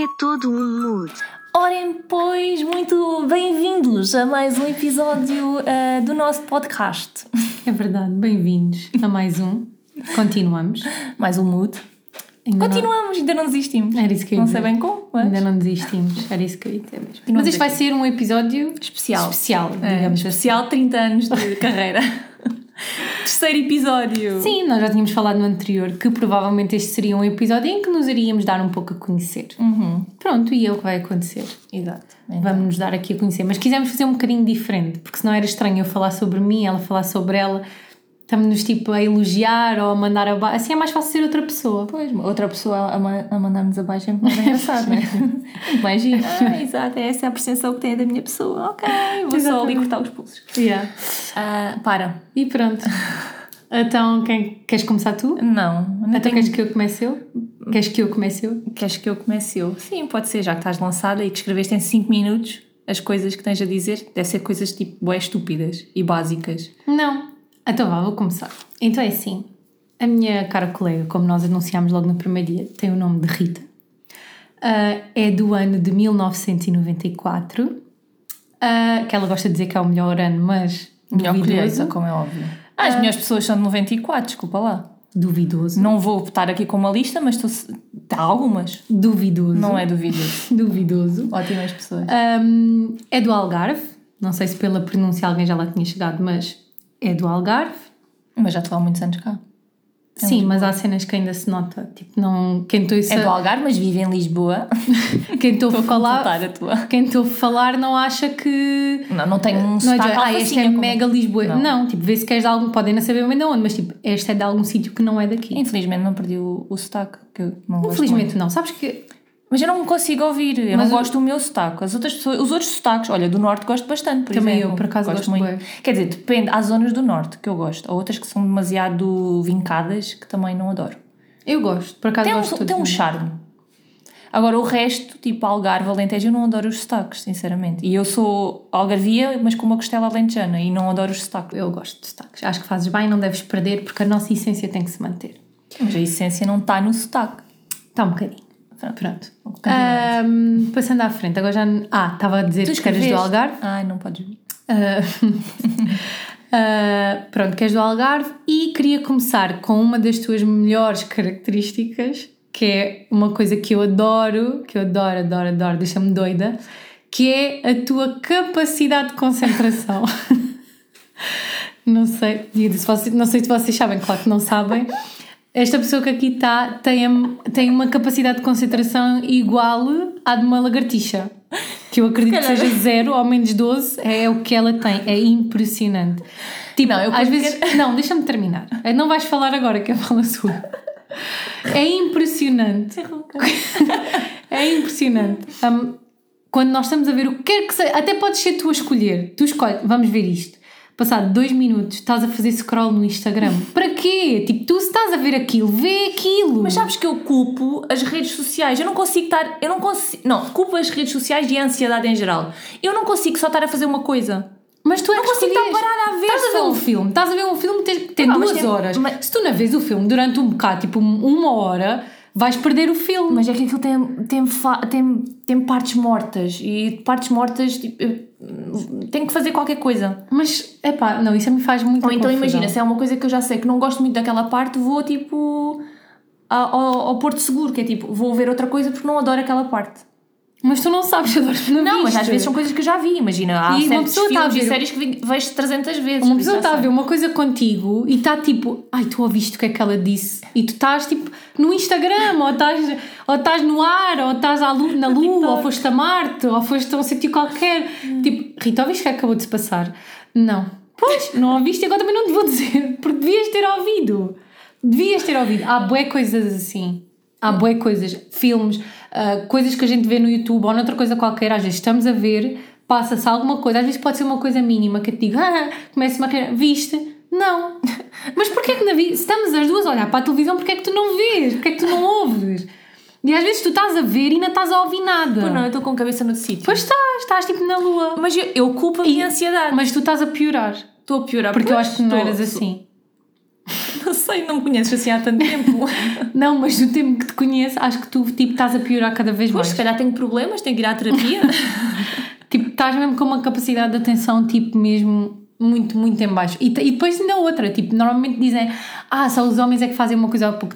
É todo um mood. Orem, pois, muito bem-vindos a mais um episódio uh, do nosso podcast. É verdade, bem-vindos a mais um. Continuamos. Mais um mood. Ainda não- Continuamos, ainda não desistimos. Era isso que eu ia Não sei bem como, mas... Ainda não desistimos, era isso que eu ia dizer mesmo. Mas isto vai ser um episódio Especial. especial É, digamos assim. especial 30 anos de carreira. Terceiro episódio. Sim, nós já tínhamos falado no anterior que provavelmente este seria um episódio em que nos iríamos dar um pouco a conhecer. Uhum. Pronto, e é o que vai acontecer. Exato. Então, Vamos nos dar aqui a conhecer. Mas quisemos fazer um bocadinho diferente, porque senão era estranho eu falar sobre mim, ela falar sobre ela. Estamos-nos tipo a elogiar ou a mandar abaixo. Assim é mais fácil ser outra pessoa. Pois, outra pessoa a, ma- a mandar-nos abaixo é muito mais engraçado, não é? Giro. Ah, exato, essa é a percepção que tem da minha pessoa. Ok, vou só ali Exatamente. cortar os pulsos. Yeah. Ah, para. E pronto. Então, quem, queres começar tu? Não, não Então tenho... queres que eu comece eu? Queres que eu comece eu? Queres que eu comece eu? Sim, pode ser, já que estás lançada e que escreveste em 5 minutos as coisas que tens a dizer, deve ser coisas tipo bué estúpidas e básicas. Não. Então vá, vou começar. Então é assim. A minha cara colega, como nós anunciámos logo no primeiro dia, tem o nome de Rita. Ah, é do ano de 1994. Ah, que ela gosta de dizer que é o melhor ano, mas Melhor colheita, como é óbvio. Ah, as melhores pessoas são de 94, desculpa lá. Duvidoso. Não vou estar aqui com uma lista, mas estou... há algumas. Duvidoso. Não é duvidoso. Duvidoso. Ótimas pessoas. Um, é do Algarve. Não sei se pela pronúncia alguém já lá tinha chegado, mas é do Algarve. Mas já estou há muitos anos cá. Sim, mas há cenas que ainda se nota. Tipo, não. Quem estou É do Algarve, mas vive em Lisboa. quem estou a falar. a tua. Quem estou a falar não acha que. Não, não tenho um Não é de, ah, este alfacinha é como- mega Lisboa. Não. Não. tipo, vê se queres de algum. Podem não saber bem de onde, mas tipo, este é de algum sítio que não é daqui. Infelizmente não perdi o, o sotaque, que não Infelizmente não. Sabes que. Mas eu não me consigo ouvir, eu Mas não o- gosto do meu sotaque. As outras pessoas, os outros sotaques, olha, do norte gosto bastante, por Também exemplo. eu, por acaso, gosto bué. Quer dizer, depende, há zonas do norte que eu gosto, há outras que são demasiado vincadas que também não adoro. Eu gosto, por acaso Tem gosto um, tem um charme. Agora o resto, tipo Algarve, Alentejo, eu não adoro os sotaques, sinceramente. E eu sou algarvia, mas com uma costela alentejana e não adoro os sotaques. Eu gosto de sotaques. Acho que fazes bem, não deves perder, porque a nossa essência tem que se manter. Mas a essência não está no sotaque. Está um bocadinho. Pronto. Ahm, passando à frente, agora já. Ah, estava a dizer Tu que eras do? Algarve. Ai, não podes vir. Ah, pronto, que és do Algarve e queria começar com uma das tuas melhores características, que é uma coisa que eu adoro, que eu adoro, adoro, adoro, deixa-me doida, que é a tua capacidade de concentração. não sei, não sei se vocês sabem, claro que não sabem. Esta pessoa que aqui está tem, tem uma capacidade de concentração igual à de uma lagartixa. Que eu acredito que seja zero ou menos 12, é o que ela tem. É impressionante. Tipo, Não, eu às vezes. Não, deixa-me terminar. Não vais falar agora que eu falo a sua. É impressionante. É impressionante. Hum, quando nós estamos a ver o que quer que seja, até podes ser tu a escolher. Tu escolhes, vamos ver isto. Passado dois minutos, estás a fazer scroll no Instagram. Para quê? Tipo, tu se estás a ver aquilo, vê aquilo. Mas sabes que eu culpo as redes sociais. Eu não consigo estar. Eu não consigo. Não, culpo as redes sociais e a ansiedade em geral. Eu não consigo só estar a fazer uma coisa. Mas tu é Não que consigo estar parada a ver Estás a ver um filme, estás a ver um filme que tem, tem mas duas tem- horas. mas- Se tu não vês o filme durante um bocado, tipo uma hora, vais perder o filme. Mas é que aquilo tem, tem, tem, tem partes mortas. E partes mortas. Tipo, tenho que fazer qualquer coisa. Mas, epá, não, isso me faz muito Ou então imagina, se é uma coisa que eu já sei que não gosto muito daquela parte, vou tipo. Ao, ao, ao Porto Seguro, que é tipo, vou ver outra coisa porque não adoro aquela parte. Mas tu não sabes, Adoro, não Não, mas às vezes são coisas que eu já vi, imagina. Há E uma pessoa está a ver- séries que vejo 300 vezes. Uma pessoa está a ver uma coisa contigo e está tipo, ai, tu ouviste o que é que ela disse? E tu estás tipo no Instagram, ou estás, ou estás no ar, ou estás na lua, ou foste a Marte, ou foste a um sítio qualquer. Tipo, Rita, ouviste o que acabou de se passar? Não. Pois, não ouviste e agora também não te vou dizer, porque devias ter ouvido. Devias ter ouvido. Há bué coisas assim. Há bué coisas, filmes, ah, coisas que a gente vê no YouTube ou noutra coisa qualquer, às vezes estamos a ver, passa-se alguma coisa, às vezes pode ser uma coisa mínima que eu te digo, ah, começa-me a rir, viste? Não. Mas porquê que na vida, se estamos as duas a olhar para a televisão, porquê é que tu não vês? Porquê é que tu não ouves? E às vezes tu estás a ver e não estás a ouvir nada. Pois não, eu estou com a cabeça no sítio. Pois estás, estás tipo na lua. Mas eu, eu culpo a minha ansiedade. Mas tu estás a piorar. Estou a piorar. Porque eu Pois, acho que não estou- eras assim. Não sei. não me conheces assim há tanto tempo. Não, mas no tempo que te conheço, acho que tu tipo, estás a piorar cada vez Pois, mais. se calhar tenho problemas, tenho que ir à terapia. Tipo, estás mesmo com uma capacidade de atenção, tipo, mesmo muito, muito em baixo. E, e depois ainda outra, tipo, normalmente dizem, ah, só os homens é que fazem uma coisa ao, pouco-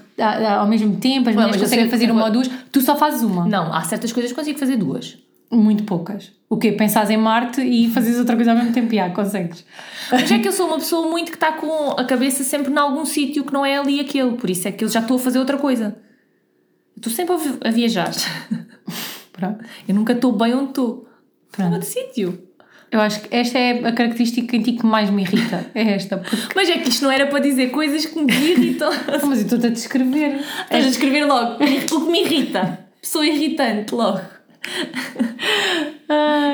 ao mesmo tempo, as mulheres conseguem fazer uma ou duas, tu só fazes uma. não, há certas coisas que consigo fazer duas. Muito poucas. O quê? Pensares em Marte e fazes outra coisa ao mesmo tempo, já, consegues. Mas é que eu sou uma pessoa muito que está com a cabeça sempre em algum sítio que não é ali aquele, por isso é que eu já estou a fazer outra coisa. Estou sempre a vi- a viajar. Pronto. Eu nunca estou bem onde estou. Estou Pronto. noutro sítio. Eu acho que esta é a característica em ti que mais me irrita. É esta. Porque... Mas é que isto não era para dizer coisas que me irritam. Mas eu estou-te a descrever. Estás a escrever logo. O que me irrita. Pessoa irritante, logo.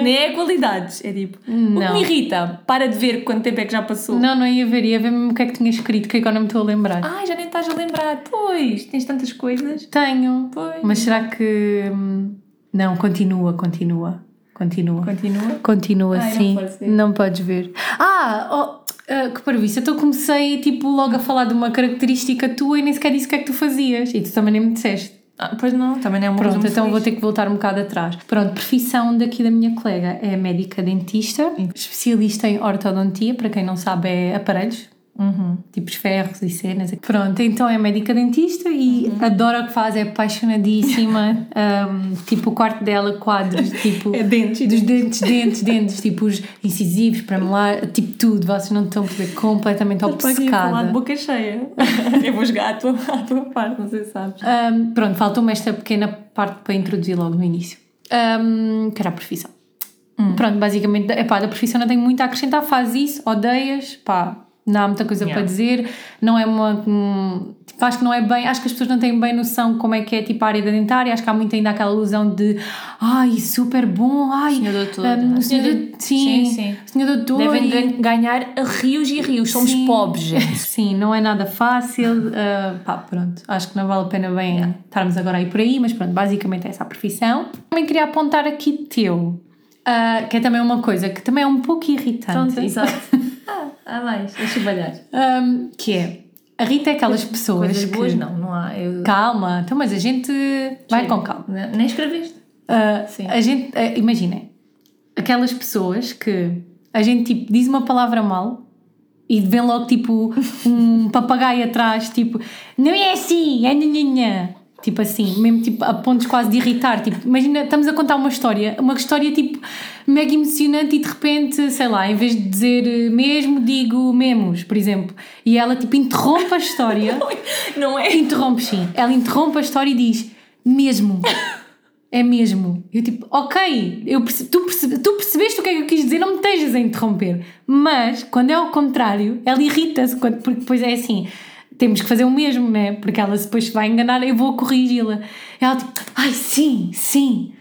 Nem é qualidades. É tipo. O que Não. me irrita. Para de ver quanto tempo é que já passou. Não, não ia ver, ia ver mesmo o que é que tinha escrito, que agora não me estou a lembrar. Ai, já nem estás a lembrar. Pois, tens tantas coisas. Tenho. Pois. Mas será que. hum, Não, continua, continua. Continua. Continua. Continua, Ai, não sim. ver. Não podes ver. Ah, oh, ah, que parvoíce. Então comecei tipo logo a falar de uma característica tua e nem sequer disse o que é que tu fazias. E tu também nem me disseste. Ah, pois não, também não é uma Pronto, então muito vou feliz. ter que voltar um bocado atrás. Pronto, profissão daqui da minha colega é médica dentista, especialista em ortodontia, para quem não sabe é aparelhos, Uhum. tipos ferros e cenas. Pronto, então é médica dentista e Uhum. adora o que faz, é apaixonadíssima. um, tipo, o quarto dela, quadros, tipo. É dentes. Dos dentes, dentes, dentes, tipo os incisivos, para melar, tipo tudo, vocês não estão a perceber, completamente Estou aqui a falar de obcecada. boca cheia. Eu vou jogar à tua, à tua parte, não sei se sabes. Um, pronto, faltou-me esta pequena parte para introduzir logo no início. Um, que era a profissão. Hum. Pronto, basicamente, epá, da profissão não tenho muito a acrescentar, faz isso, odeias, pá, não há muita coisa Yeah. para dizer, não é uma. tipo, acho que não é bem, acho que as pessoas não têm bem noção como é que é tipo a área da dentária, acho que há muito ainda aquela ilusão de ai, super bom, ai, Senhor doutor. hum, o senhor, Senhor doutor- do- sim, sim, sim. senhor doutor. Devem e- gan- ganhar rios e rios. Somos Sim. pobres, gente. Sim, não é nada fácil. uh, pá, pronto, acho que não vale a pena bem estarmos agora aí por aí, mas pronto, basicamente é essa a profissão. Também queria apontar aqui teu, uh, que é também uma coisa que também é um pouco irritante. Pronto, exato. Ah, há mais. Deixa eu balhar. Um, que é, a Rita é aquelas pessoas Coisas que... boas, não. Não há. Eu... Calma, então, mas a gente vai Sim. com calma. Ne- Nem escreveste. Uh, Sim. a gente, uh, imaginem, aquelas pessoas que a gente tipo diz uma palavra mal e vem logo tipo um papagaio atrás, tipo, não é assim, é nhanhanhã. Tipo assim, mesmo tipo a pontos quase de irritar. Tipo, imagina, estamos a contar uma história, uma história tipo mega emocionante e de repente, sei lá, em vez de dizer eh, mesmo, digo memos, por exemplo. E ela tipo interrompe a história. Não é? Interrompe, sim. Ela interrompe a história e diz mesmo. É mesmo. Eu tipo, ok, eu perce- tu, perce- tu percebeste o que é que eu quis dizer, não me estejas a interromper. Mas, quando é ao contrário, ela irrita-se, porque depois é assim, temos que fazer o mesmo, né? Porque ela depois se vai enganar, eu vou corrigi-la. Ela tipo, ai sim, sim.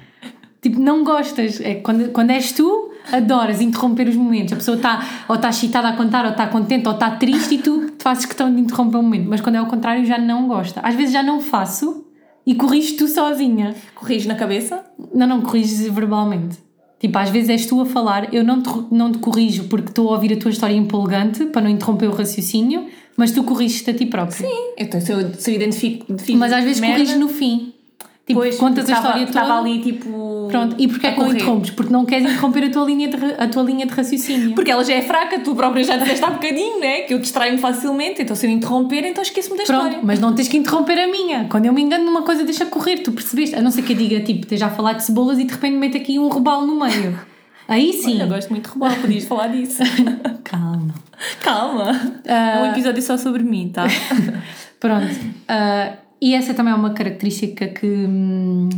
Tipo, não gostas. É, quando, quando és tu, adoras interromper os momentos. A pessoa está ou está excitada a contar, ou está contente, ou está triste e tu fazes questão de interromper o momento. Mas quando é ao contrário, já não gosta. Às vezes já não faço e corriges tu sozinha. Corriges na cabeça? Não, não corriges verbalmente. Tipo, às vezes és tu a falar, eu não te, não te corrijo porque estou a ouvir a tua história empolgante para não interromper o raciocínio, mas tu corriges-te a ti próprio. Sim. Tô- se, eu, se eu identifico, Mas às vezes merda, corriges no fim. Tipo, Pois, contas a estava- história toda. Estava ali tipo. Pronto, e porquê é que não interrompes? Porque não queres interromper a tua linha de, a tua linha de raciocínio. Porque ela já é fraca, tu própria já disseste há bocadinho, né? Que eu distraio-me facilmente, então se eu interromper, então esqueço-me da Pronto, história. mas não tens que interromper a minha. Quando eu me engano numa coisa, deixa correr, tu percebeste? A não ser que eu diga, tipo, esteja a falar de cebolas e de repente mete aqui um robalo no meio. Aí sim. Eu gosto muito de rebalo, podias falar disso. Calma. Calma. É um episódio só sobre mim, tá? Pronto. Ah, e essa também é uma característica que. hum,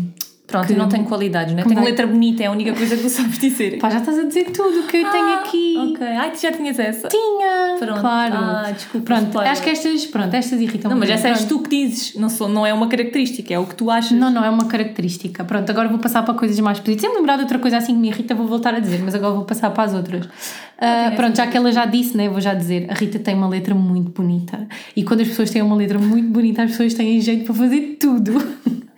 Pronto, Que- eu não tenho qualidades, né? que Tenho vai- letra bonita, é a única coisa que tu sabes dizer. Pá, já estás a dizer tudo o que eu tenho Ah, aqui. Ok. Ai, tu já tinhas essa. Tinha. Pronto. Claro. Ah, desculpa, Pronto, spoiler. acho que estas, pronto, estas irritam Não, mas essa és tu que dizes, não, sou, não é uma característica, é o que tu achas. Não, não é uma característica. Pronto, agora vou passar para coisas mais positivas. Se me lembrar de outra coisa assim que me irrita, vou voltar a dizer, mas agora vou passar para as outras. Ah, pronto, já que ela já disse, né, vou já dizer: a Rita tem uma letra muito bonita. E quando as pessoas têm uma letra muito bonita, as pessoas têm jeito para fazer tudo.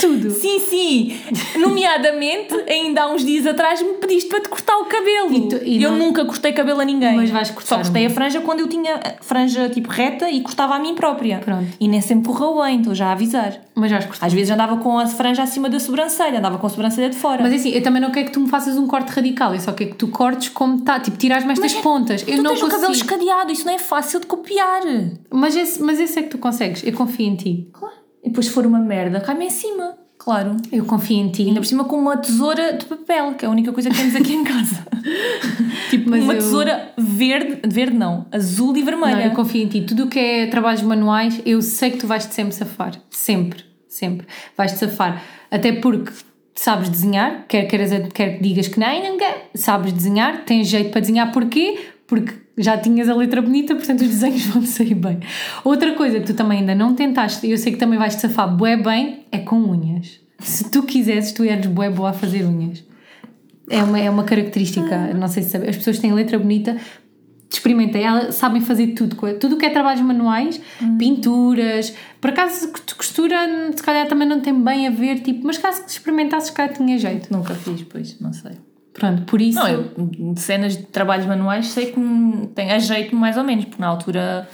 Tudo. Sim, sim. Nomeadamente, ainda há uns dias atrás me pediste para te cortar o cabelo. E tu- e eu não- nunca cortei cabelo a ninguém. Mas vais cortar Só cortei a franja quando eu tinha franja tipo reta e cortava a mim própria. Pronto. E nem sempre correu bem, estou já a avisar. Mas vais cortar. Às vezes andava com a franja acima da sobrancelha, andava com a sobrancelha de fora. Mas assim, eu também não quero que tu me faças um corte radical, eu só quero que tu cortes como está, tipo, tiras-me estas pontas. Eu tu não tens o cabelo consigo. escadeado, isso não é fácil de copiar. Mas esse, mas esse é que tu consegues, eu confio em ti. Claro. E depois se for uma merda, cai-me em cima. Claro. Eu confio em ti. Ainda por cima com uma tesoura de papel, que é a única coisa que temos aqui em casa. tipo, Mas uma eu- tesoura verde, verde não, azul e Não, vermelha. eu confio em ti. Tudo o que é trabalhos manuais, eu sei que tu vais-te sempre safar. Sempre, sempre. Vais-te safar. Até porque sabes desenhar, quer, queiras, quer que digas que nem, não quer. Sabes desenhar, tens jeito para desenhar. Porquê? Porque já tinhas a letra bonita, portanto os desenhos vão sair bem. Outra coisa que tu também ainda não tentaste, e eu sei que também vais-te safar bué bem, é com unhas. Se tu quisesses, tu eres bué boa a fazer unhas. É uma, é uma característica, não sei se sabe, as pessoas têm letra bonita, experimentem, elas sabem fazer tudo, tudo o que é trabalhos manuais, pinturas, por acaso cost- costura se calhar também não tem bem a ver, tipo, mas caso experimentasses, se calhar tinha jeito. Nunca fiz, pois, não sei. Pronto, por isso, Não, eu de cenas de trabalhos manuais sei que tem a jeito mais ou menos, porque na altura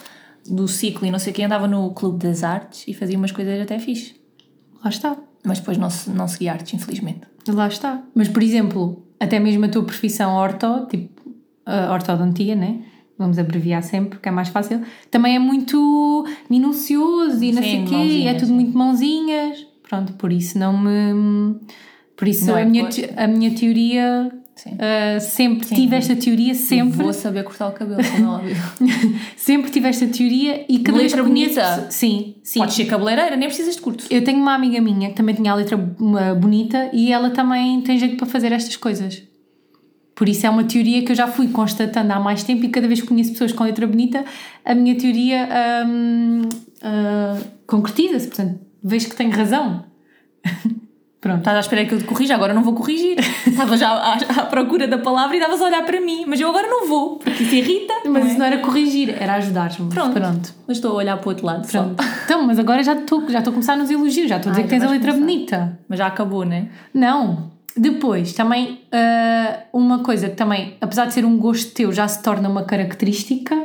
do ciclo e não sei quem andava no Clube das Artes e fazia umas coisas até fixe. lá está, Mas depois não, não segui artes, infelizmente. lá está. Mas, por exemplo, até mesmo a tua profissão orto, tipo, a ortodontia, né? Vamos abreviar sempre, porque é mais fácil. Também é muito minucioso e não Sim, sei o quê, e é tudo muito mãozinhas. Pronto, por isso não me. Por isso a, é minha, te- a minha teoria. Sim. ah, sempre tive esta teoria, sempre. Vou saber cortar o cabelo, como é óbvio. Sempre tive esta teoria e cada vez que Letra conheço. bonita? pessoas- Sim, sim. Podes ser cabeleireira, nem precisas de curto. Eu tenho uma amiga minha que também tinha a letra uh, bonita e ela também tem jeito para fazer estas coisas. Por isso é uma teoria que eu já fui constatando há mais tempo e cada vez que conheço pessoas com letra bonita, a minha teoria hum, uh, concretiza-se. Portanto, vejo que tenho razão. Pronto. Estás à espera que eu te corrija, agora não vou corrigir. Estava já à, à procura da palavra e estavas a olhar para mim, mas eu agora não vou, porque isso irrita. Mas não é? isso não era corrigir, era ajudar-me. Pronto. Pronto. Mas estou a olhar para o outro lado só. Pronto. Então, mas agora já estou já estou a começar nos elogios, já estou a dizer Ai, que tens a letra começar. bonita. Mas já acabou, não é? Não. Depois, também, ah, uma coisa que também, apesar de ser um gosto teu, já se torna uma característica,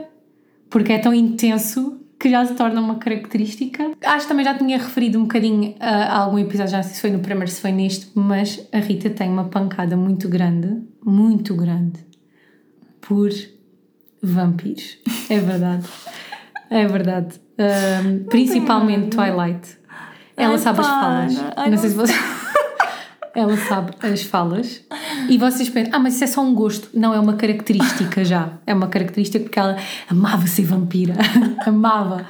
porque é tão intenso que já se torna uma característica. Acho que também já tinha referido um bocadinho a algum episódio, já não sei se foi no primeiro, se foi neste, mas a Rita tem uma pancada muito grande, muito grande, por vampiros. É verdade. É verdade. Ah, principalmente Twilight. Ela Ai, sabe as falas. Ai, não não sei se você. Ela sabe as falas e vocês pensam, ah, mas isso é só um gosto. Não, é uma característica já. É uma característica porque ela amava ser vampira. amava.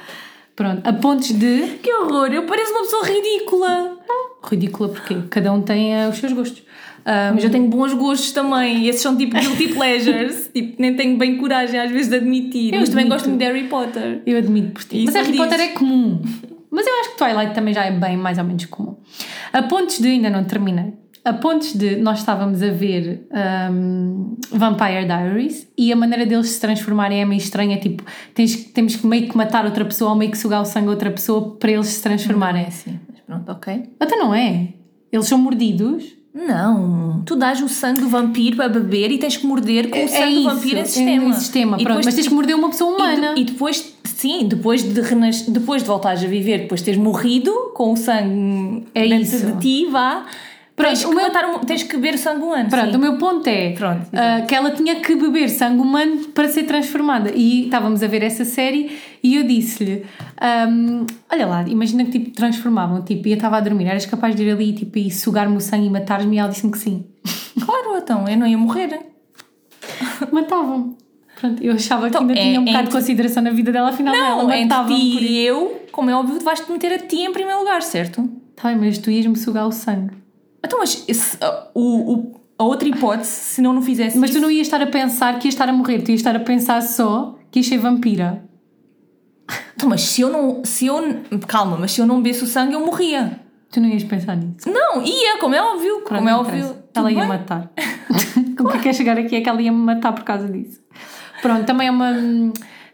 Pronto, a pontos de. Que horror, eu pareço uma pessoa ridícula. Ridícula porque cada um tem eh, os seus gostos. Ah, Mas eu tenho bons gostos também, e esses são tipo guilty pleasures. tipo, nem tenho bem coragem às vezes de admitir. Eu mas também admito. gosto muito de Harry Potter. eu admito por ti. Mas Harry. Potter é comum. Mas eu acho que Twilight também já é bem mais ou menos comum. A pontos de. Ainda não terminei. A pontos de nós estávamos a ver ahm, Vampire Diaries e a maneira deles se transformarem é meio estranha. Tipo, tens, temos que meio que matar outra pessoa ou meio que sugar o sangue a outra pessoa para eles se transformarem. É assim, mas pronto, ok. Até não é. Eles são mordidos. Não, tu dás o sangue do vampiro para beber e tens que morder com o É sangue do isso, vampiro em é sistema. em sistema, E pronto, depois mas tens que morder uma pessoa e humana. de- E, depois, sim, depois de, renas, depois de voltares a viver, depois de teres morrido com o sangue É dentro isso. de ti, vá. Pronto, tens, que meu- matar um- tens que beber sangue humano. Pronto, sim. o meu ponto é Pronto, ah, que ela tinha que beber sangue humano para ser transformada. E estávamos a ver essa série e eu disse-lhe: ahm, Olha lá, imagina que tipo transformavam, tipo, e eu estava a dormir, eras capaz de ir ali tipo, e sugar-me o sangue e matar-me? E ela disse-me que sim. Claro, então, eu não ia morrer. Matavam. Pronto, eu achava que Então, ainda é- tinha um é bocado de consideração na vida dela, afinal Não, ela matava-me e eu, como é óbvio, vais-te meter a ti em primeiro lugar, certo? Tá bem, mas tu ias-me sugar o sangue. Então, mas esse- a- o, o- a outra hipótese, se não não fizesse Mas isso, tu não ias estar a pensar que ias estar a morrer, tu ias estar a pensar só que ias ser vampira. Então, mas se eu não. Se eu, calma, mas se eu não bebesse o sangue, eu morria. Tu não ias pensar nisso. Não, ia, como é óbvio. Pronto, como é não óbvio. Ela ia bem. matar. o que quer chegar aqui é que ela ia me matar por causa disso. Pronto, também é uma.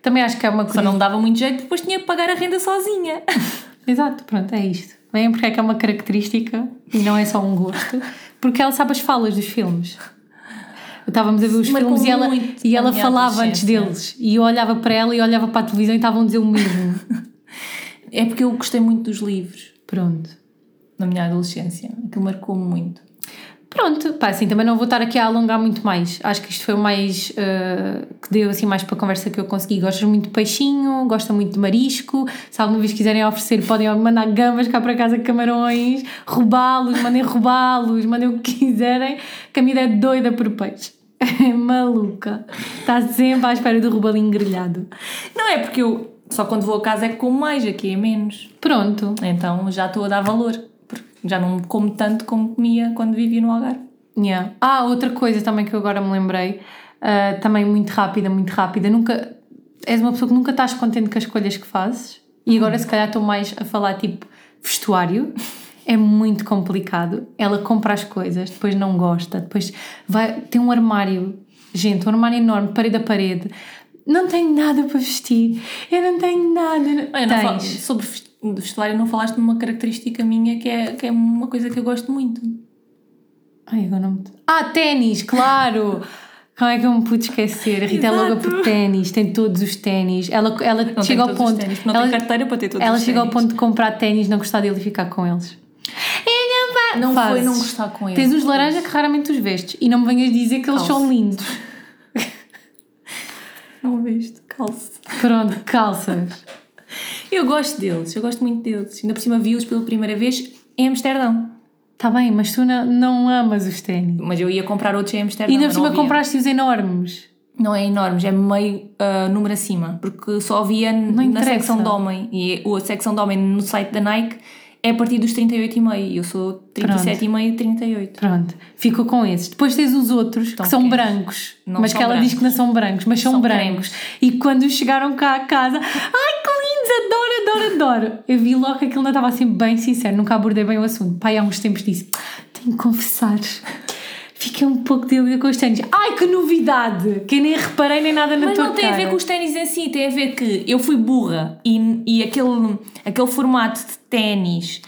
Também acho que é uma Só coisa. não me dava muito jeito, depois tinha que pagar a renda sozinha. Exato, pronto, é isto. Veem porque é que é uma característica e não é só um gosto. Porque ela sabe as falas dos filmes. Estávamos a ver os Marcou filmes e ela, e ela falava antes deles. E eu olhava para ela e olhava para a televisão e estavam a dizer o mesmo. É porque eu gostei muito dos livros Pronto. na minha adolescência. Aquilo marcou-me muito. Pronto, pá, assim, também não vou estar aqui a alongar muito mais. Acho que isto foi o mais eh, que deu assim mais para a conversa que eu consegui. Gostas muito de peixinho, gosta muito de marisco. Se alguma vez quiserem oferecer, podem mandar gambas cá para casa, camarões, roubá-los, mandem roubá-los, mandem o que quiserem. Que a minha é doida por peixe. É maluca. Está sempre à espera do robalinho grelhado. Não é porque eu só quando vou a casa é que como mais, aqui é menos. Pronto. Então já estou a dar valor. Porque já não como tanto como comia quando vivia no Algarve. Yeah. Ah, outra coisa também que eu agora me lembrei, ah, também muito rápida, muito rápida. Nunca és uma pessoa que nunca estás contente com as escolhas que fazes e agora se calhar estou mais a falar tipo vestuário. É muito complicado. Ela compra as coisas, depois não gosta, depois vai. Tem um armário, gente, um armário enorme, parede a parede. Não tenho nada para vestir. Eu não tenho nada. Olha, não fal- Tens. sobre vest- vestuário não falaste de uma característica minha que é, que é uma coisa que eu gosto muito. Ai, agora não me... Ah, ténis, claro! Como é que eu me pude esquecer? A Rita é louca por ténis, tem todos os ténis. Ela, ela Não chega ao ponto. ténis, Não ela tenho carteira para ter todos ela chega ao ponto de comprar ténis, não gostar dele e ficar com eles. Eu não, vai- Não Fazes. foi não gostar com eles. Tens uns laranja que raramente os vestes e não me venhas dizer que eles são lindos. Não viste? Calça. Pronto, calças. Eu gosto deles, eu gosto muito deles. Ainda por cima vi-os pela primeira vez em Amsterdão. Está bem, mas tu não, não amas os ténis. Mas eu ia comprar outros em Amsterdão. E ainda por cima havia. compraste os enormes. Não é enormes, é meio ah, número acima. Porque só havia na secção de homem. E a secção de homem no site da Nike é a partir dos 38,5. E eu sou 37,5 e 38. Pronto, ficou com esses. Depois tens os outros que são brancos, Não mas que ela diz brancos. que não são brancos, mas são, São brancos. E quando chegaram cá a casa, ai que lindos, adoro, adoro, adoro. Eu vi logo que aquilo não estava assim bem sincero, nunca abordei bem o assunto. Pai, há uns tempos disse: tenho que confessar. Fiquei um pouco de com os ténis. Ai, que novidade! Que nem reparei nem nada na Mas tua não tem a ver cara. com os ténis em si, tem a ver que eu fui burra e, e aquele, aquele formato de ténis,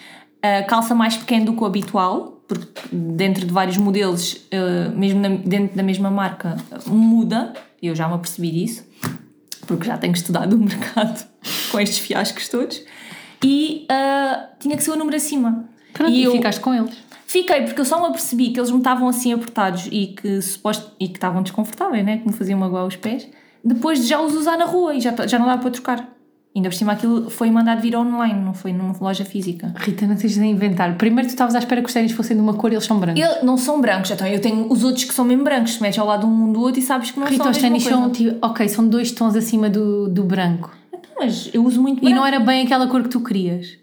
a calça mais pequeno do que o habitual, porque dentro de vários modelos, eh, mesmo na- dentro da mesma marca, muda, eu já me apercebi disso, porque já tenho estudado o mercado com estes fiascos todos, e ah, tinha que ser o número acima. Pronto, e e eu, ficaste com eles. Fiquei, porque eu só me apercebi que eles me estavam assim apertados e que, suposto, e que estavam desconfortáveis, né? Que me faziam magoar os pés, depois de já os usar na rua e já, já não dava para trocar. Ainda por cima aquilo foi mandado vir online, não foi numa loja física. Rita, não tens de inventar. Primeiro tu estavas à espera que os ténis fossem de uma cor e eles são brancos. Eu, não são brancos, então eu tenho os outros que são mesmo brancos, te metes ao lado um do outro e sabes que não Rita, são os ténis são, tipo, ok, são dois tons acima do, do branco. Mas eu uso muito E branco. não era bem aquela cor que tu querias.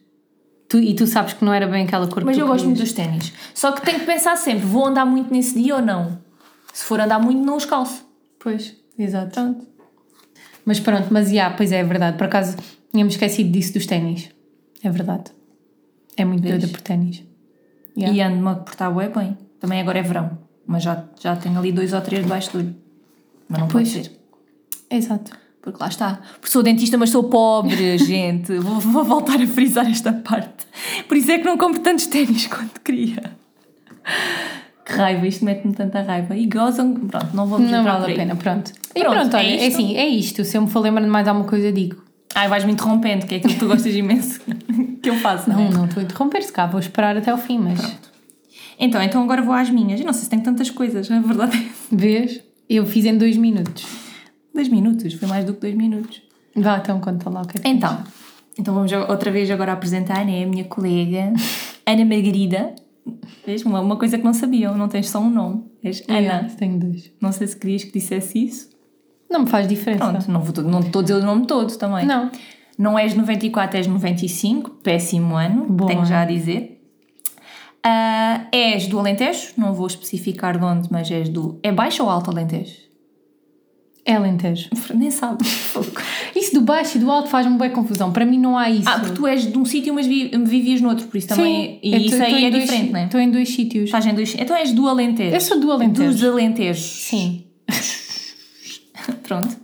Tu, e tu sabes que não era bem aquela cor Mas que eu gosto muito dos ténis. Só que tenho que pensar sempre, vou andar muito nesse dia ou não? Se for andar muito, não os calço. Pois, exato. Pronto. Mas pronto, mas já, pois é, é verdade. Por acaso, tínhamos esquecido disso dos ténis. É verdade. É muito Vês? doida por ténis. Yeah. E ando-me a portar bué bem. Também agora é verão. Mas já, já tenho ali dois ou três debaixo do olho. Mas não Pois. pode ser. Exato. Porque lá está. Porque sou dentista, mas sou pobre, gente. Vou, vou voltar a frisar esta parte. Por isso é que não compro tantos ténis quanto queria. Que raiva, isto mete-me tanta raiva. E gozam. Pronto, não vamos Não vale a pena, pronto. E Pronto, pronto, é olha, é, isto. assim, é isto. Se eu me for lembrando de mais alguma coisa, digo. Ai, vais-me interrompendo, que é aquilo que tu gostas imenso que eu faço, não, Não, é? estou a interromper, se cá vou esperar até ao fim, mas Então, então agora vou às minhas. Eu não sei se tenho tantas coisas, a verdade é. vês? Eu fiz em dois minutos. Dois minutos, foi mais do que dois minutos. Vá, então conta lá o que é que Então, então vamos outra vez agora apresentar, né? A minha colega Ana Margarida. Vês? Uma, uma coisa que não sabiam, não tens só um nome. És Ana. Yeah, tenho dois. Não sei se querias que dissesse isso. Não me faz diferença. Pronto, não, vou, não estou a dizer o nome todo também. Não. Não és 94, és 95. Péssimo ano, Bom tenho já a dizer. Ah, és do Alentejo, não vou especificar de onde, mas és do. É baixo ou alto Alentejo? É Alentejo. Nem sabe. Isso do baixo e do alto faz-me bem confusão. Para mim não há isso. ah, porque tu és de um sítio, mas vi- vivias noutro, por isso também. eu e isso tô- aí em é dois- diferente, não é? Estou em dois sítios. Estás em dois. Então és do Alentejo. Eu sou do Alentejo. Dos Alentejos. Sim. Pronto.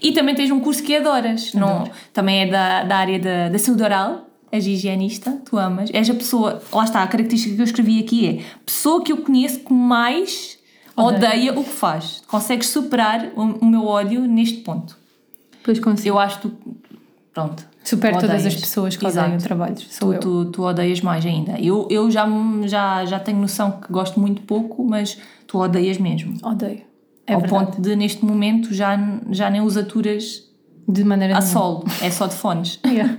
E também tens um curso que adoras. Não, também é da, da área da, da saúde oral. és higienista, tu amas, és a pessoa, lá está, a característica que eu escrevi aqui é pessoa que eu conheço que mais Odeia. odeia, o que faz. Consegues superar o, o meu ódio neste ponto. Depois consigo. Eu acho que tu, pronto. Supero todas as pessoas que Exato. odeiam trabalhos. Sou Tu, eu. tu, tu odeias mais ainda. Eu, eu já, já, já tenho noção que gosto muito pouco, mas tu odeias mesmo. Odeio. É Ao verdade. ponto de, neste momento, já, já nem os aturas De maneira a nenhuma. solo, é só de fones. Yeah.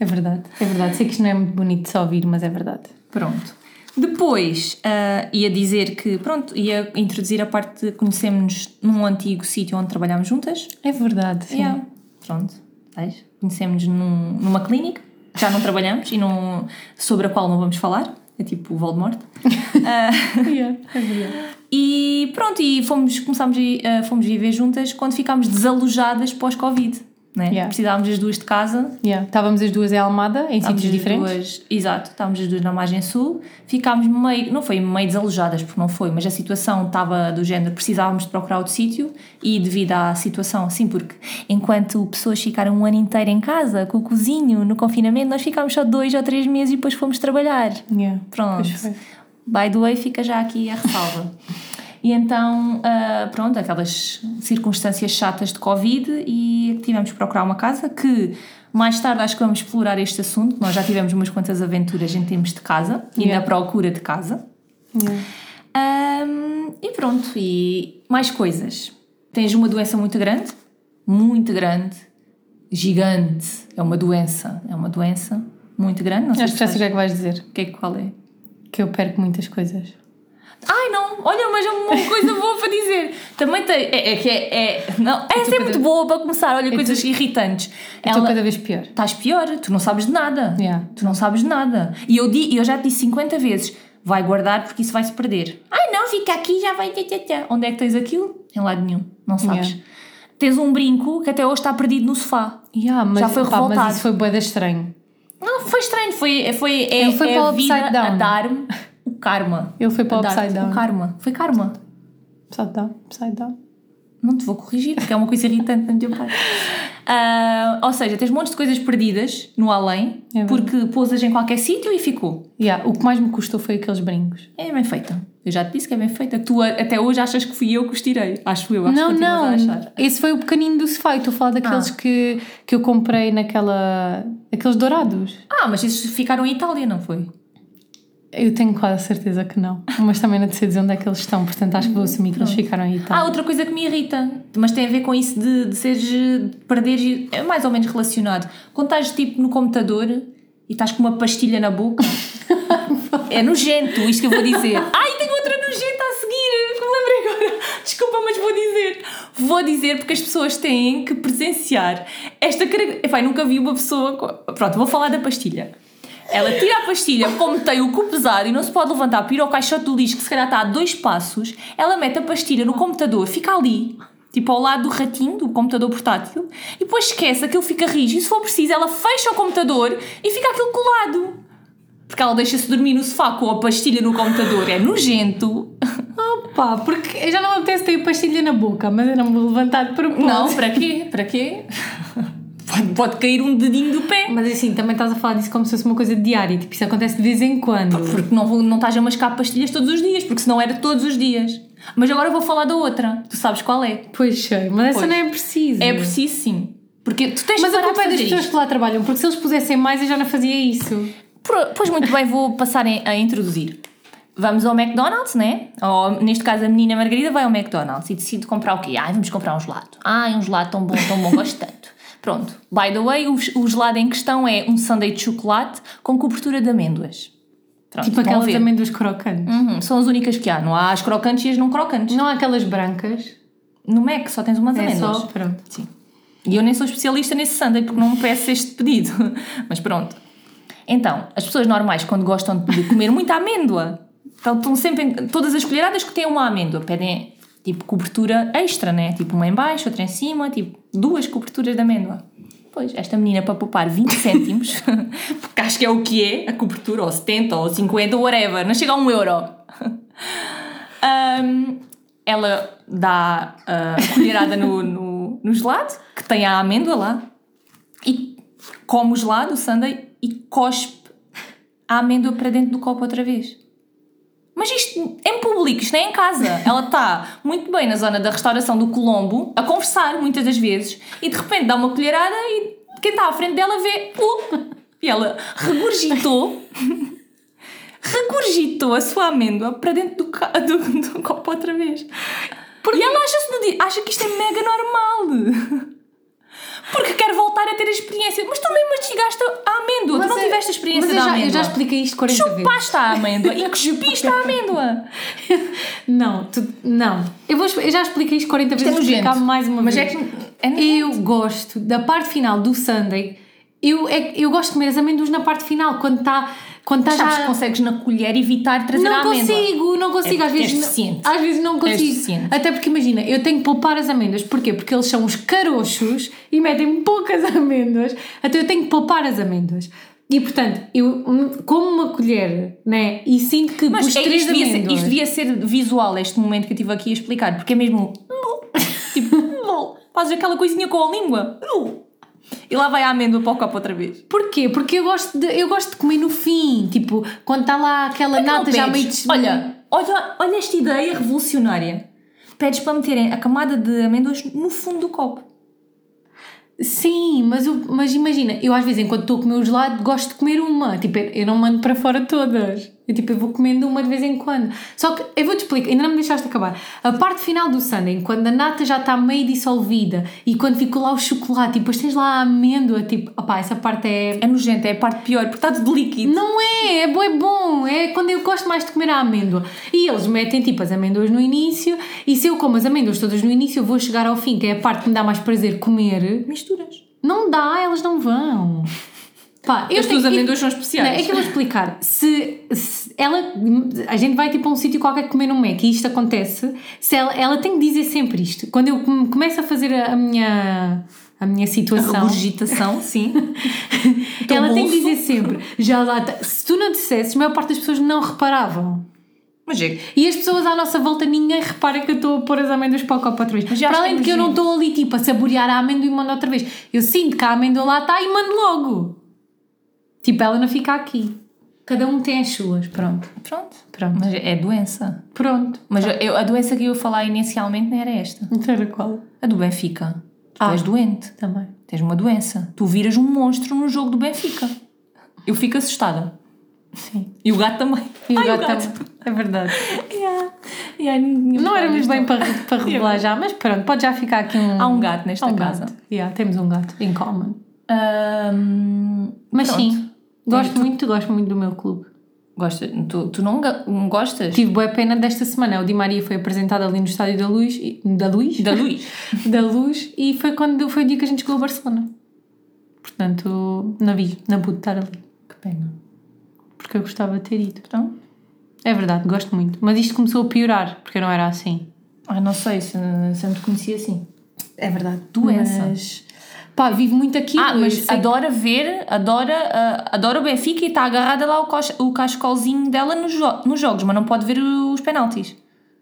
É verdade, é verdade. Sei que isto não é muito bonito de só ouvir, mas é verdade. Pronto. Depois ah, ia dizer que, pronto, ia introduzir a parte de conhecemos-nos num antigo sítio onde trabalhámos juntas. É verdade, sim. Yeah. Pronto? Conhecemos-nos num- numa clínica, já não trabalhamos e não, sobre a qual não vamos falar, é tipo o Voldemort. Ah, Yeah, é verdade. e pronto, e fomos, começámos a, fomos viver juntas quando ficámos desalojadas pós-Covid. Né? Yeah. Precisávamos as duas de casa Yeah. Estávamos as duas em Almada, em sítios diferentes. duas- exato, estávamos as duas na margem sul, ficámos meio, não foi meio desalojadas, porque não foi, mas a situação estava do género, precisávamos de procurar outro sítio e devido à situação, sim, porque enquanto pessoas ficaram um ano inteiro em casa, com o cozinho, no confinamento, nós ficámos só dois ou três meses e depois fomos trabalhar. Yeah. Pronto. By the way, fica já aqui a ressalva. E então, ah, pronto, aquelas circunstâncias chatas de Covid e tivemos que procurar uma casa que mais tarde acho que vamos explorar este assunto. Nós já tivemos umas quantas aventuras em termos de casa e Yeah. na procura de casa. Yeah. Ahm, e pronto, e mais coisas. Tens uma doença muito grande, muito grande, gigante. É uma doença, é uma doença muito grande. Não sei Acho que já sei o se que é que vais dizer. o que é que qual é. Que eu perco muitas coisas. Ai não, olha, mas é uma coisa boa para dizer. Também tem. É, é que é. é- não, essa é cada- muito boa para começar. Olha, coisas irritantes. Estou Ela. cada vez pior. Estás pior, tu não sabes de nada. Yeah. Tu não sabes de nada. E eu, di, eu já te disse 50 vezes: vai guardar porque isso vai se perder. Ai não, fica aqui já vai. Onde é que tens aquilo? Em lado nenhum, não sabes. Yeah. Tens um brinco que até hoje está perdido no sofá. Yeah, mas, Já foi pá, revoltado. mas isso foi boeda estranho. Não, foi estranho, foi, foi, é, Ele foi é para a vida down. a dar-me o karma. Ele foi para o upside down. O karma. Foi karma. Upside down, upside down. Não te vou corrigir, porque é uma coisa irritante da minha parte. Ah, ou seja, tens montes de coisas perdidas no além, É porque pôs-as em qualquer sítio e ficou. Yeah, o que mais me custou foi aqueles brincos. É bem feita. Eu já te disse que é bem feita. Tu até hoje achas que fui eu que os tirei. Acho eu, acho não, que não. a achar. Esse foi o pequenino do sofá. Eu Estou a falar daqueles Ah. que, que eu comprei naquela. aqueles dourados. Ah, mas esses ficaram em Itália, não foi? Eu tenho quase certeza que não. Mas também não sei dizer onde é que eles estão, portanto acho que vou assumir que eles ficaram aí. Ah, outra coisa que me irrita, mas tem a ver com isso de, de seres, de perderes, é mais ou menos relacionado. Quando estás tipo no computador e estás com uma pastilha na boca, é nojento isto que eu vou dizer. Ai, tenho outra nojenta a seguir, que me lembrei agora. Desculpa, mas vou dizer. Vou dizer porque as pessoas têm que presenciar esta característica. Nunca vi uma pessoa. Pronto, vou falar da pastilha. Ela tira a pastilha, como tem o cu pesado e não se pode levantar para ir ao caixote do lixo, que se calhar está a dois passos, ela mete a pastilha no computador, fica ali, tipo ao lado do ratinho, do computador portátil, e depois esquece, aquilo fica rígido. E se for preciso, ela fecha o computador e fica aquilo colado. Porque ela deixa-se dormir no sofá com a pastilha no computador. É nojento. Opa, porque eu já não me apetece ter pastilha na boca, mas eu não me vou levantar de propósito. Não, para quê? Para quê? Pode, pode cair um dedinho do pé. Mas assim, também estás a falar disso como se fosse uma coisa diária, tipo, isso acontece de vez em quando. Porque não, vou- não estás a mascar pastilhas todos os dias, porque senão era todos os dias. Mas agora vou falar da outra. Tu sabes qual é? Pois sei, mas essa Pois. não é preciso. É preciso sim. Porque tu tens Mas a culpa é das pessoas isto. que lá trabalham, porque se eles pusessem mais eu já não fazia isso. Pois muito bem, vou passar a introduzir. Vamos ao McDonald's, né? Ou, neste caso, a menina Margarida vai ao McDonald's e decide comprar o quê? Ai, vamos comprar um gelado. Ai, um gelado tão bom, tão bom, gosto tanto. Pronto. By the way, o, o gelado em questão é um sundae de chocolate com cobertura de amêndoas. Pronto, Tipo aquelas dos crocantes. Uhum, são as únicas que há. Não há as crocantes e as não crocantes. Não há aquelas brancas. No Mac só tens umas É amêndoas. só, pronto. Sim. E eu nem sou especialista nesse sundae porque não me peço este pedido. Mas pronto. Então, as pessoas normais, quando gostam de comer muita amêndoa, estão sempre. Em, todas as colheradas que têm uma amêndoa pedem tipo cobertura extra, né? Tipo uma em baixo, outra em cima, tipo duas coberturas de amêndoa. Pois, esta menina para poupar 20 cêntimos, porque acho que é o que é a cobertura, ou 70, ou 50, whatever, não chega a um euro. Ahm, ela dá ah, a colherada no, no, no gelado, que tem a amêndoa lá, e come o gelado, o sundae, e cospe a amêndoa para dentro do copo outra vez. Mas isto em público, isto não é em casa. Ela está muito bem na zona da restauração do Colombo, a conversar muitas das vezes, e de repente dá uma colherada e quem está à frente dela vê. Uh, e ela regurgitou. regurgitou a sua amêndoa para dentro do, do, do copo outra vez. E ela acha, acha que isto é mega normal. Porque quer voltar a ter a experiência. Mas mesmo mastigaste a amêndoa. tu não é- tiveste a experiência mas da eu já, amêndoa. eu já expliquei isto 40 vezes. Chupaste a amêndoa e cuspiste a amêndoa. Não, tu, não. Eu, vou, eu já expliquei isto 40 vezes, é vou nojento. explicar mais uma Mas vez. é que é nojento. eu gosto da parte final do Sunday. Eu, é, que eu gosto de comer as amêndoas na parte final, quando está quando tá Sabes consegues na colher evitar trazer a Não amêndoa. consigo, não consigo. É às, vezes, és não- às vezes não consigo. deficiente. Até porque imagina, eu tenho que poupar as amêndoas. Porquê? Porque eles são os carochos e metem poucas amêndoas. Então eu tenho que poupar as amêndoas. E portanto, eu como uma colher, né? E sinto que Mas os é, três isto, devia ser, isto devia ser visual, este momento que eu estive aqui a explicar, porque é mesmo. tipo, fazes aquela coisinha com a língua. E lá vai a amêndoa para o copo outra vez. Porquê? Porque eu gosto de, eu gosto de comer no fim, tipo, quando está lá aquela nata já meio olha, olha, olha esta ideia revolucionária. Pedes para meterem a camada de amêndoas no fundo do copo. Sim, mas, eu- mas imagina, eu às vezes enquanto estou a comer o gelado gosto de comer uma, tipo, eu não mando para fora todas. Eu, tipo, eu vou comendo uma de vez em quando. Só que eu vou-te explicar, ainda não me deixaste acabar. A parte final do sundae, quando a nata já está meio dissolvida e quando ficou lá o chocolate e depois tens lá a amêndoa, tipo, opá, essa parte é É nojento, é a parte pior, porque está tudo líquido. Não é, é bom, é bom. É quando eu gosto mais de comer a amêndoa. E eles metem tipo as amêndoas no início, e se eu como as amêndoas todas no início, eu vou chegar ao fim, que é a parte que me dá mais prazer comer. Misturas. Não dá, elas não vão. Pá, eu As tuas amêndoas são Não, especiais. é que eu vou explicar. Se, se ela. A gente vai tipo a um sítio qualquer comer um Mac e isto acontece, se ela, ela tem que dizer sempre isto. Quando eu come- começo a fazer a, a minha. A minha A situação. regurgitação, sim. ela tem que bolso. dizer sempre. Já lá está. Se tu não dissesses, a maior parte das pessoas não reparavam. Mas é E as pessoas à nossa volta, ninguém repara que eu estou a pôr as amêndoas para o copo outra vez. Para além de que eu não estou ali tipo a saborear a amêndoa e mando outra vez. Eu sinto que a amêndoa lá está e mando logo. Tipo, ela não fica aqui. Cada um tem as suas. Pronto. Pronto. Pronto. Mas é doença. Pronto. Mas eu, a doença que eu ia falar inicialmente não era esta. Não era qual? A do Benfica. Tu Ah. és doente. Também. Tens uma doença. Tu viras um monstro no jogo do Benfica. Eu fico assustada. Sim. E o gato também. E o Ai, gato também. É verdade. Yeah. Yeah, Não éramos bem para, para revelar já, mas pronto, pode já ficar aqui um. Há um gato nesta um casa. Gato. Yeah, temos um gato em common. Ahm, Mas pronto. sim, gosto muito, gosto muito do meu clube. Gosta, tu, tu não, não gostas? Tive boa pena desta semana. O Di Maria foi apresentado ali no Estádio da Luz. e- Da Luz? Da luz. da Luz. E foi quando foi o dia que a gente jogou o Barcelona. Portanto, não vi, não pude estar ali. Que pena. Porque eu gostava de ter ido. Então, É verdade, gosto muito. Mas isto começou a piorar, porque não era assim. ah, não sei se, se eu me conhecia assim. É verdade. Doença. Mas, pá, vivo muito aqui. Ah, mas adora ver, adora, ah, adora o Benfica e está agarrada lá o, cos- o cascolzinho dela nos, jo- nos jogos, mas não pode ver os penaltis.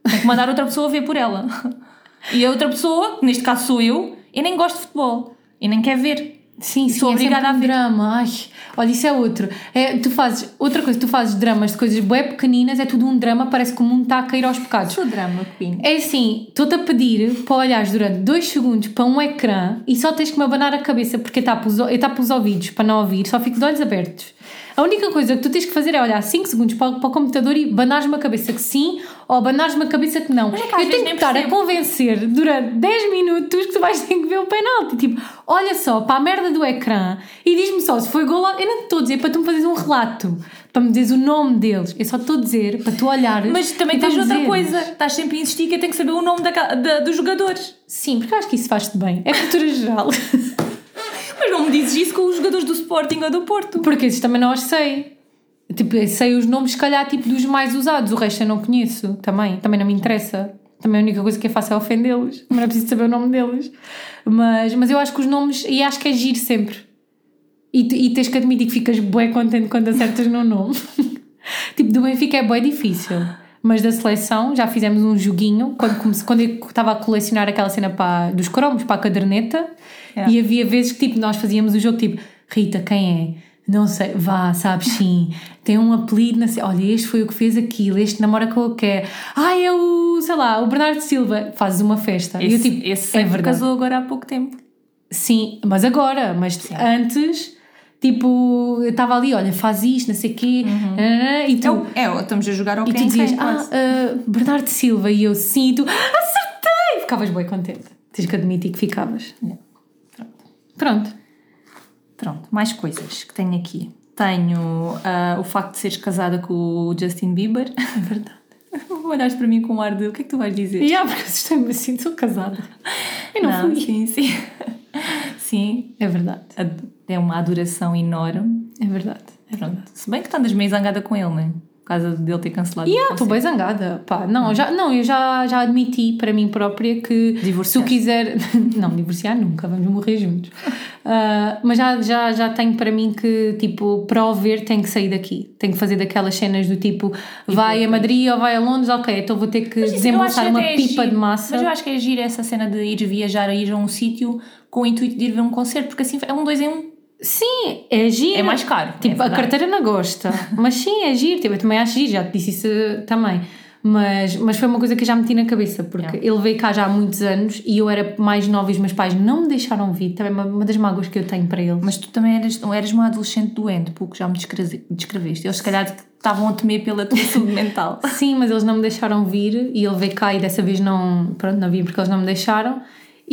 Tem que mandar outra pessoa ver por ela. E a outra pessoa, que neste caso sou eu, eu nem gosto de futebol. E nem quer ver. Sim, sim, sou é obrigada um a ver. drama. Ai, olha, isso é outro. É, tu fazes, outra coisa, tu fazes dramas de coisas bué pequeninas, é tudo um drama, parece que o mundo está a cair aos pecados. Sou drama, Queen. É assim, estou-te a pedir para olhares durante dois segundos para um ecrã e só tens que me abanar a cabeça porque eu tapo os, eu tapo os ouvidos para não ouvir, só fico de olhos abertos. A única coisa que tu tens que fazer é olhar 5 segundos para, o- para o computador e banares-me a cabeça que sim ou banares-me a cabeça que não. Mas é que eu tenho que estar a percebo. convencer durante 10 minutos que tu vais ter que ver o penalti. Tipo, olha só para a merda do ecrã e diz-me só se foi gol. Eu não te estou a dizer para tu me fazeres um relato, para me dizeres o nome deles. Eu só estou a dizer para tu olhares. Mas também tens outra coisa. Estás sempre a insistir que eu tenho que saber o nome da, da- dos jogadores. Sim, porque eu acho que isso faz-te bem. É cultura geral. Mas não me dizes isso com os jogadores do Sporting ou do Porto. Porque esses também não os sei. Tipo, sei os nomes, se calhar, tipo, dos mais usados. O resto eu não conheço. Também. Também não me interessa. Também a única coisa que eu faço é ofendê-los. Não é preciso saber o nome deles. Mas, mas eu acho que os nomes... E acho que é giro sempre. E, e tens que admitir que ficas bué contente quando acertas no nome. tipo, do Benfica é bué difícil. Mas da seleção já fizemos um joguinho quando, comece- quando eu estava a colecionar aquela cena para, dos cromos para a caderneta Yeah. e havia vezes que tipo, nós fazíamos o jogo tipo Rita, quem é? Não sei, vá, sabes sim. Tem um apelido, sei. Olha, este foi o que fez aquilo, este namora com o que é. Ah, é o, sei lá, o Bernardo Silva. Fazes uma festa. Esse, e eu tipo, esse é casou agora há pouco tempo. Sim, mas agora, mas antes, tipo, eu estava ali, olha, faz isto, não sei o quê, nananã, e tu, É, é, estamos a jogar ao e tu dizias, ah, ah, Bernardo Silva, e eu sim, e tu, acertei! Ficavas bem contente. Tens que admitir que ficavas. Pronto. Pronto, mais coisas que tenho aqui. Tenho ah, o facto de seres casada com o Justin Bieber. É verdade. Olhaste para mim com um ar de o que é que tu vais dizer? E ah, porque assustei-me assim, sou casada. Eu não, fui. Sim, sim. sim, É verdade, ad- é uma adoração enorme. é verdade. É verdade. Se bem que tu andas meio zangada com ele, não é? Por causa dele ter cancelado o Yeah, estou bem zangada. Pá, não, já, não, eu já, já admiti para mim própria que se Divorciar. eu quiser. não, divorciar nunca, vamos morrer juntos. Ah, mas já, já, já tenho para mim que, tipo, para o ver, tenho que sair daqui. Tenho que fazer daquelas cenas do tipo, vai a Madrid ou vai a Londres, ok, então vou ter que desembolsar uma até pipa giro. de massa. Mas eu acho que é giro essa cena de ir viajar, ir a um sítio com o intuito de ir ver um concerto, porque assim é um dois em um. Sim, é giro. É mais caro. Tipo, é a carteira não gosta. Mas sim, é giro. Tipo, eu também acho giro, já te disse isso também. Mas, mas foi uma coisa que eu já meti na cabeça, porque ele veio cá já há muitos anos e eu era mais nova e os meus pais não me deixaram vir. Também é uma, uma das mágoas que eu tenho para eles. Mas tu também eras, não eras uma adolescente doente, porque já me descreve- descreveste. Eles se calhar estavam a temer pela tua saúde mental. Sim, mas eles não me deixaram vir e ele veio cá e dessa vez não, pronto, não vim porque eles não me deixaram.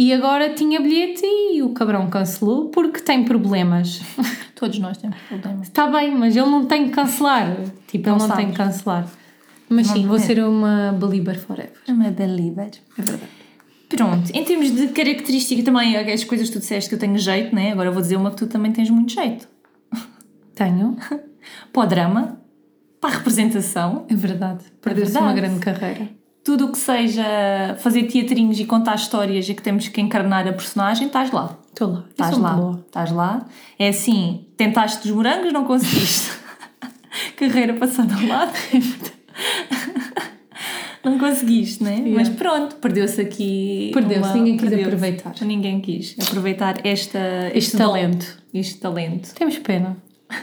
E agora tinha bilhete e o cabrão cancelou porque tem problemas. Todos nós temos problemas. Está bem, mas ele não tem que cancelar. Tipo, Não ele não sabes. tem que cancelar. Mas sim, vou é. ser uma belieber forever. Uma believer. É verdade. Pronto, em termos de característica também, as coisas que tu disseste que eu tenho jeito, né? Agora vou dizer uma que tu também tens muito jeito. Tenho. Para o drama, para a representação, É verdade. Perdeu-se verdade. uma grande carreira. Tudo o que seja fazer teatrinhos e contar histórias e que temos que encarnar a personagem, estás lá. Estou lá. Estás sou lá. boa. Estás lá. É assim, tentaste os morangos, não conseguiste. Carreira passada ao lado. não conseguiste, né? Yeah. Mas pronto, perdeu-se aqui. Perdeu-se, ninguém quis perdeu-se. aproveitar. Ninguém quis aproveitar esta, este, Este dom, talento. Este talento. Temos pena.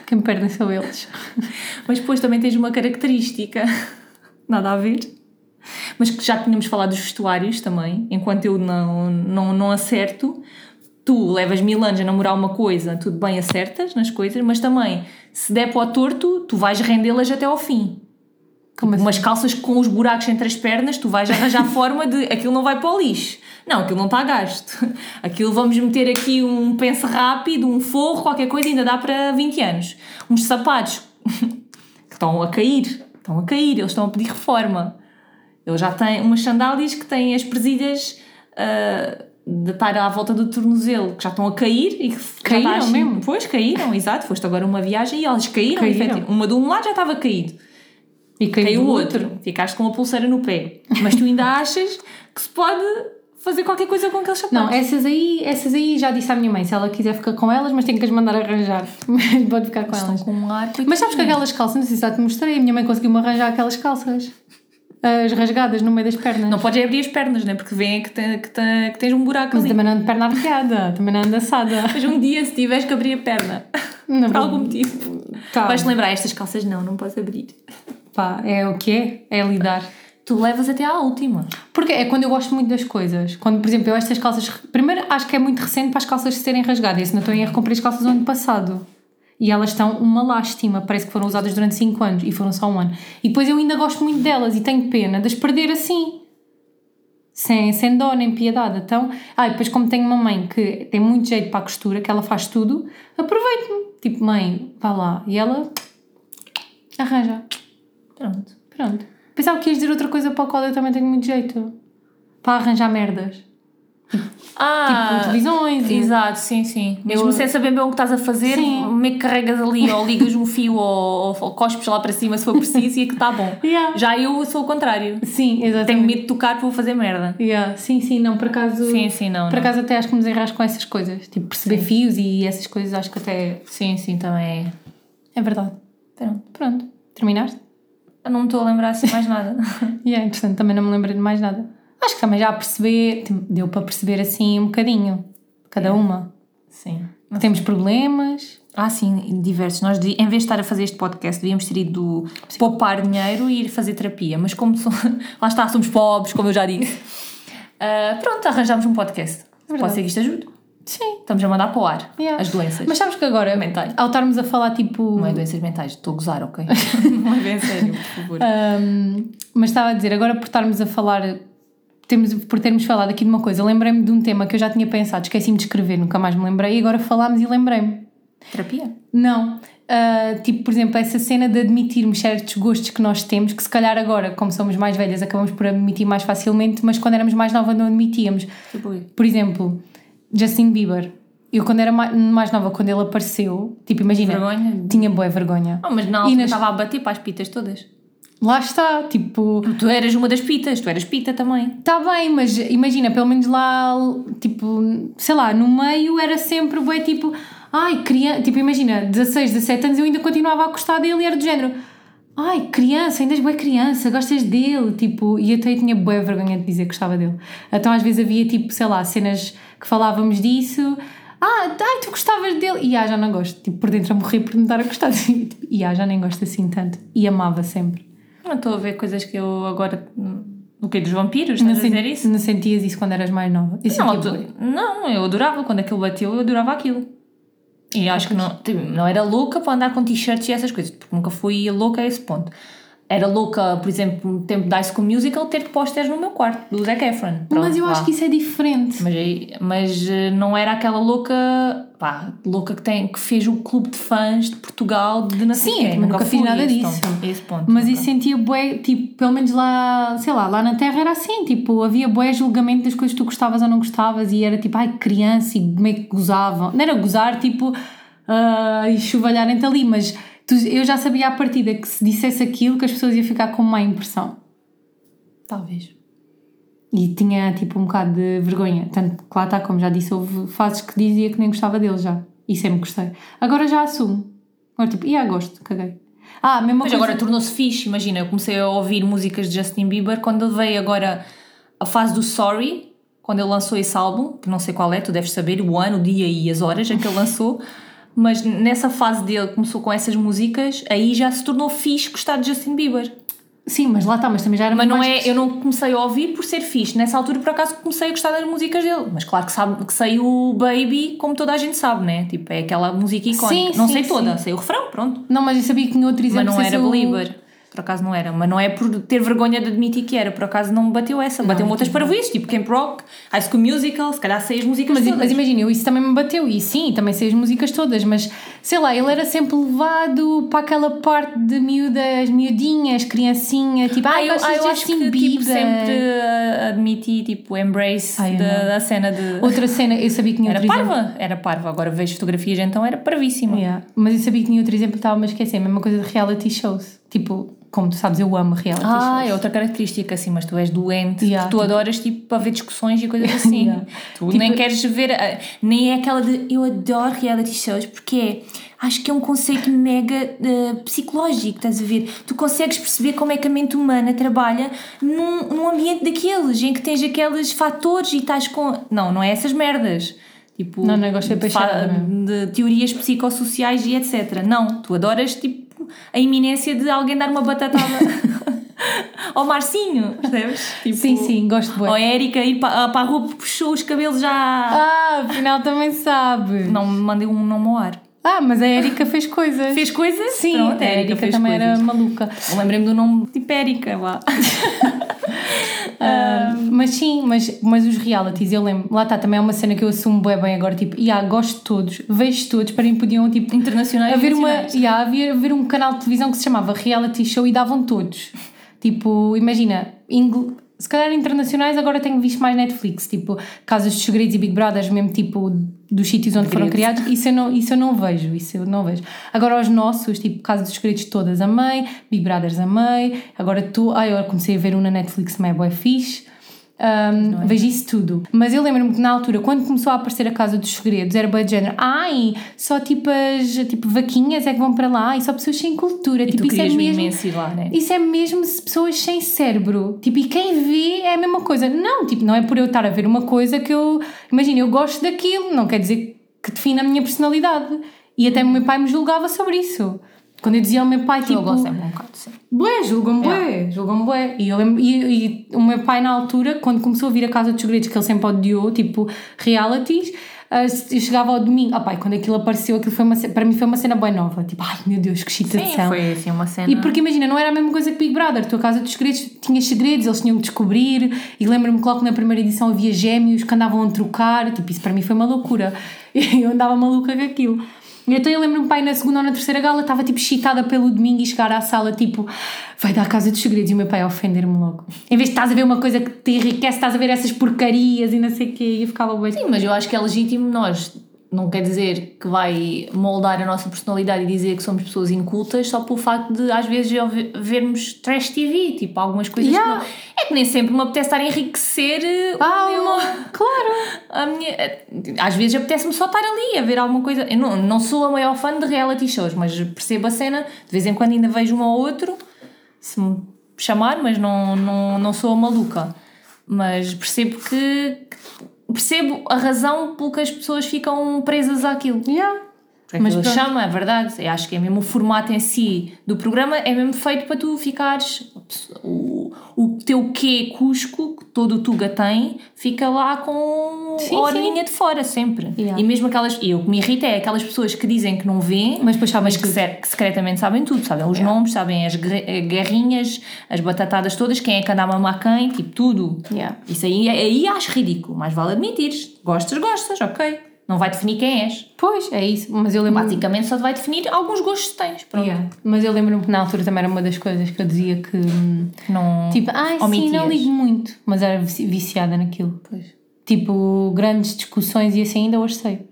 Quem perdem são eles. Mas depois também tens uma característica, nada a ver, mas que já tínhamos falado dos vestuários também, enquanto eu não, não, não acerto, tu levas mil anos a namorar uma coisa, tudo bem acertas nas coisas, mas também, se der para o torto, tu vais rendê-las até ao fim. Como assim? Umas calças com os buracos entre as pernas, tu vais arranjar forma de aquilo não vai para o lixo. Não, aquilo não está a gasto. Aquilo vamos meter aqui um pence rápido, um forro, qualquer coisa, ainda dá para 20 anos. Uns sapatos que estão a cair, estão a cair, eles estão a pedir reforma. Ele já tem umas sandálias que têm as presilhas ah, de estar à volta do tornozelo, que já estão a cair e que Caíram assim- mesmo? Pois, caíram, exato. Foste agora uma viagem e elas caíram, Caíram. Uma de um lado já estava caído. E caiu, Caiu o outro. Ficaste com a pulseira no pé. Mas tu ainda achas que se pode fazer qualquer coisa com aqueles sapatos? Não, essas aí, essas aí já disse à minha mãe, se ela quiser ficar com elas, mas tem que as mandar arranjar. Mas pode ficar com Estão elas. com um ar. Mas sabes que aquelas calças, não sei se já te mostrei, a minha mãe conseguiu-me arranjar aquelas calças. As rasgadas no meio das pernas. Não podes abrir as pernas, né? Porque vêem que, tem, que, tem- que tens um buraco Mas ali. também não ando de perna arqueada, também não ando assada. Mas um dia, se tiveres que abrir a perna, Não por vou- algum motivo, Tá. vais-te lembrar: estas calças não, não podes abrir. Pá, é o que é? É lidar. Tu levas até à última. Porque é quando eu gosto muito das coisas. Quando, por exemplo, eu estas calças. Primeiro, acho que é muito recente para as calças serem rasgadas. E se não estou em erro, comprei as calças no ano passado. E elas estão uma lástima. Parece que foram usadas durante 5 anos e foram só um ano. E depois eu ainda gosto muito delas e tenho pena de as perder assim. Sem, sem dó nem piedade. Então, ah, e depois, como tenho uma mãe que tem muito jeito para a costura, que ela faz tudo, aproveito-me. Tipo, mãe, vá lá. E ela arranja. Pronto. Pronto. Pensava que ias dizer outra coisa para a qual eu também tenho muito jeito. Para arranjar merdas. Ah, tipo televisões. e- Exato, sim, sim. Mesmo Eu- sem saber bem o que estás a fazer, Sim. meio que carregas ali ou ligas um fio ou, ou cospes lá para cima se for preciso e é que está bom. Yeah. Já eu sou o contrário. Sim, exatamente. Tenho medo de tocar vou fazer merda. Yeah. Sim, sim, não, por acaso. Sim, sim, não. Por não. acaso até acho que me desenrasco com essas coisas. Tipo, perceber fios e essas coisas acho que até. Sim, sim, também é. É verdade. Pronto. Pronto. Terminaste? Eu não me estou a lembrar assim mais nada. E é interessante, também não me lembrei de mais nada. Acho que também já a perceber, deu para perceber assim um bocadinho. Cada uma. sim. Temos problemas, Ah, sim, diversos. Nós, em vez de estar a fazer este podcast, devíamos ter ido poupar dinheiro e ir fazer terapia. Mas como so- lá está, somos pobres, como eu já disse. Ah, pronto, arranjámos um podcast. Pode ser que isto ajude. Sim. Estamos a mandar para o ar Yeah. as doenças. Mas sabes que agora, Mentais. ao estarmos a falar tipo. Não é doenças mentais, estou a gozar, ok? não é bem sério, por favor. Ahm, mas estava a dizer, agora por estarmos a falar, temos, por termos falado aqui de uma coisa, lembrei-me de um tema que eu já tinha pensado, esqueci-me de escrever, nunca mais me lembrei, e agora falámos e lembrei-me. Terapia? Não. Ah, tipo, por exemplo, essa cena de admitirmos certos gostos que nós temos, que se calhar agora, como somos mais velhas, acabamos por admitir mais facilmente, mas quando éramos mais novas não admitíamos. Tipo, Por exemplo, Justin Bieber. Eu, quando era mais, nova, quando ele apareceu, tipo, imagina, vergonha. tinha boa vergonha. Oh, mas E altura nas- estava a bater para as pitas todas. Lá está, tipo. Tu eras uma das pitas, tu eras pita também. Está bem, mas imagina, pelo menos lá, tipo, sei lá, no meio era sempre bué tipo, ai, criança, tipo, imagina, 16, 17 anos eu ainda continuava a gostar dele e era do género, ai, criança, ainda és bué criança, gostas dele, tipo, e até eu tinha bué vergonha de dizer que gostava dele. Então às vezes havia tipo, sei lá, cenas que falávamos disso, ah, ai, tu gostavas dele, e ah, já não gosto, tipo, por dentro a morrer por me estar a gostar, e ah, já nem gosto assim tanto, e amava sempre. Não estou a ver coisas que eu agora. O que dos vampiros? Não, sen- isso? não sentias isso quando eras mais nova? Eu Não, bué. não, eu adorava. Quando aquilo bateu, eu adorava aquilo. E acho que não, tipo, não era louca para andar com t-shirts e essas coisas, porque nunca fui louca a esse ponto. Era louca, por exemplo, no tempo da High School Musical, ter pósteres no meu quarto, do Zac Efron. Pronto, mas eu acho que isso é diferente. Mas, mas eh, não era aquela louca, pá, louca que, tem, que fez o clube de fãs de Portugal de sei Sim, eu também nunca fiz nada esse disso. ponto, esse ponto. Mas nunca. isso sentia bué, tipo, pelo menos lá, sei lá, lá na Terra era assim, tipo, havia bué julgamento das coisas que tu gostavas ou não gostavas e era tipo, ai, criança e como é que gozavam. Não era gozar, tipo, ah, e chuvalharem-te ali, mas eu já sabia à partida que se dissesse aquilo que as pessoas iam ficar com má impressão. Talvez. E tinha, tipo, um bocado de vergonha. Tanto que lá está, como já disse, houve fases que dizia que nem gostava dele já. E sempre gostei. Agora já assumo. Agora, tipo, ia, gosto, caguei. Ah, mesma Mas coisa. agora tornou-se fixe, imagina, eu comecei a ouvir músicas de Justin Bieber quando ele veio agora a fase do Sorry, quando ele lançou esse álbum, que não sei qual é, tu deves saber o ano, o dia e as horas em que ele lançou, mas nessa fase dele começou com essas músicas, aí já se tornou fixe gostar de Justin Bieber. Sim, mas lá está, mas também já era Mas não é, eu não comecei a ouvir por ser fixe. Nessa altura, por acaso, comecei a gostar das músicas dele. Mas claro que, sabe, que sei o Baby, como toda a gente sabe, né? Tipo, é aquela música icónica. Sim, não sim, sei toda, sim. sei o refrão, pronto. Não, mas eu sabia que tinha outro exemplo. Mas não era o- Belieber. Por acaso não era. Mas não é por ter vergonha de admitir que era. Por acaso não me bateu essa. Bateu-me outras parvoíces, tipo Camp Rock, High School Musical, se calhar sei as músicas Mas, todas. mas imagina, eu isso também me bateu, e sim, também sei as músicas todas, mas sei lá, ele era sempre levado para aquela parte de miúdas, miudinhas, criancinha, tipo, Ah, eu, ah, eu acho que tipo, sempre uh, admiti, tipo, embrace Ai, da, da cena de... Outra cena, eu sabia que tinha Era outro exemplo. parva, era parva. Agora vejo fotografias, então era parvíssima. Yeah. Mas eu sabia que tinha outro exemplo estava-me a esquecer, a mesma coisa de reality shows. Tipo, como tu sabes, eu amo reality Ah, shows. é outra característica, assim, mas tu és doente, Yeah, tu tipo- adoras, tipo, para ver discussões e coisas assim. Yeah. Tu Tipo- nem queres ver, ah, nem é aquela de eu adoro reality shows, porque é, acho que é um conceito mega eh, psicológico, estás a ver? Tu consegues perceber como é que a mente humana trabalha num, num ambiente daqueles, em que tens aqueles fatores e estás com. Não, não é essas merdas. Tipo, Não, não, eu gosto de fa- peixada de teorias psicossociais e etc. Não, tu adoras tipo a iminência de alguém dar uma batatada ao Marcinho, percebes? Tipo, Sim, sim, gosto de Ou a Erika ir para, para a rua puxou os cabelos já. Ah, afinal também sabe. Não me mandei um nome ao ar. Ah, mas a Erika fez coisas. Fez coisas? Sim, Pronto, a Erika também era maluca. Lembrei-me do nome tipo Erika, vá. Mas sim, mas, mas os realities, eu lembro, lá está, também é uma cena que eu assumo bem, bem agora, tipo, yeah, gosto de todos, vejo todos, para mim podiam, tipo, Internacionais haver, e uma, yeah, havia, haver um canal de televisão que se chamava Reality Show e davam todos. Tipo, imagina, ingl- se calhar internacionais agora tenho visto mais Netflix, tipo, Casas dos Segredos e Big Brothers, mesmo tipo dos sítios onde foram criados, isso eu, não, isso eu não vejo, isso eu não vejo. Agora os nossos, tipo, Casas dos Segredos todas amei, Big Brothers amei, agora tu, ai, eu comecei a ver um na Netflix, também é bué fixe. Um, vejo isso tudo. Mas eu lembro-me que na altura, quando começou a aparecer a Casa dos Segredos, era bem de género, ai, só tipo as tipo, vaquinhas é que vão para lá e só pessoas sem cultura. E tipo, isso é mesmo. imenso ir lá, né? Isso é mesmo pessoas sem cérebro. Tipo, e quem vê é a mesma coisa. Não, tipo, não é por eu estar a ver uma coisa que eu. Imagina, eu gosto daquilo, não quer dizer que defina a minha personalidade. E até o meu pai me julgava sobre isso. Quando eu dizia ao meu pai, tipo. Julgam sempre um bocado, sim. Bué, julgam bué, julgam bué. E, eu e, e o meu pai, na altura, quando começou a vir a Casa dos Segredos, que ele sempre odiou, tipo, realities, ah, eu chegava ao domingo, ah pai, quando aquilo apareceu, aquilo foi uma, para mim foi uma cena bem nova. Tipo, ai meu Deus, que Sim, excitação. foi assim uma cena. E porque imagina, não era a mesma coisa que Big Brother, tu a Casa dos Segredos tinhas segredos, eles tinham que descobrir, e lembro-me que logo na primeira edição havia gêmeos que andavam a trocar, tipo, isso para mim foi uma loucura. Eu andava maluca com aquilo. Então eu lembro-me, pai, na segunda ou na terceira gala, estava tipo excitada pelo domingo e chegar à sala, tipo, vai dar a Casa dos Segredos, e o meu pai a ofender-me logo. Em vez de estás a ver uma coisa que te enriquece, estás a ver essas porcarias e não sei o quê, e ficava bem. Sim, mas eu acho que é legítimo nós. Não quer dizer que vai moldar a nossa personalidade e dizer que somos pessoas incultas só pelo facto de às vezes vermos trash TV, tipo algumas coisas Yeah. que não. É que nem sempre me apetece estar a enriquecer eh, o Ah, meu- claro! a minha. Às vezes apetece-me só estar ali a ver alguma coisa. Eu não, não sou a maior fã de reality shows, mas percebo a cena, de vez em quando ainda vejo um ou outro, se me chamar, mas não, não, não sou a maluca. Mas percebo que. Percebo a razão pelo que as pessoas ficam presas àquilo. Yeah. Mas Mas pronto. chama, é verdade. Eu acho que é mesmo o formato em si do programa, é mesmo feito para tu ficares. O, o teu quê cusco, que todo o Tuga tem, fica lá com Sim, a orelhinha de fora, sempre. Yeah. E mesmo aquelas. E o que me irrita é aquelas pessoas que dizem que não vêem, Mas depois sabem mas que, se- que secretamente sabem tudo. Sabem os nomes, sabem as eh, guerrinhas, as batatadas todas, quem é que anda a mamar quem, tipo tudo. Yeah. Isso aí, aí acho ridículo, mas vale admitires. Gostas, gostas, ok. Não vai definir quem és. Pois, é isso. Mas eu lembro Basicamente só te vai definir alguns gostos que tens. Pronto. Yeah. Mas eu lembro-me que na altura também era uma das coisas que eu dizia que. hum, Não. Tipo, ai sim, omitias. não ligo muito. Mas era vici- viciada naquilo. Pois. Tipo, grandes discussões e assim ainda hoje sei.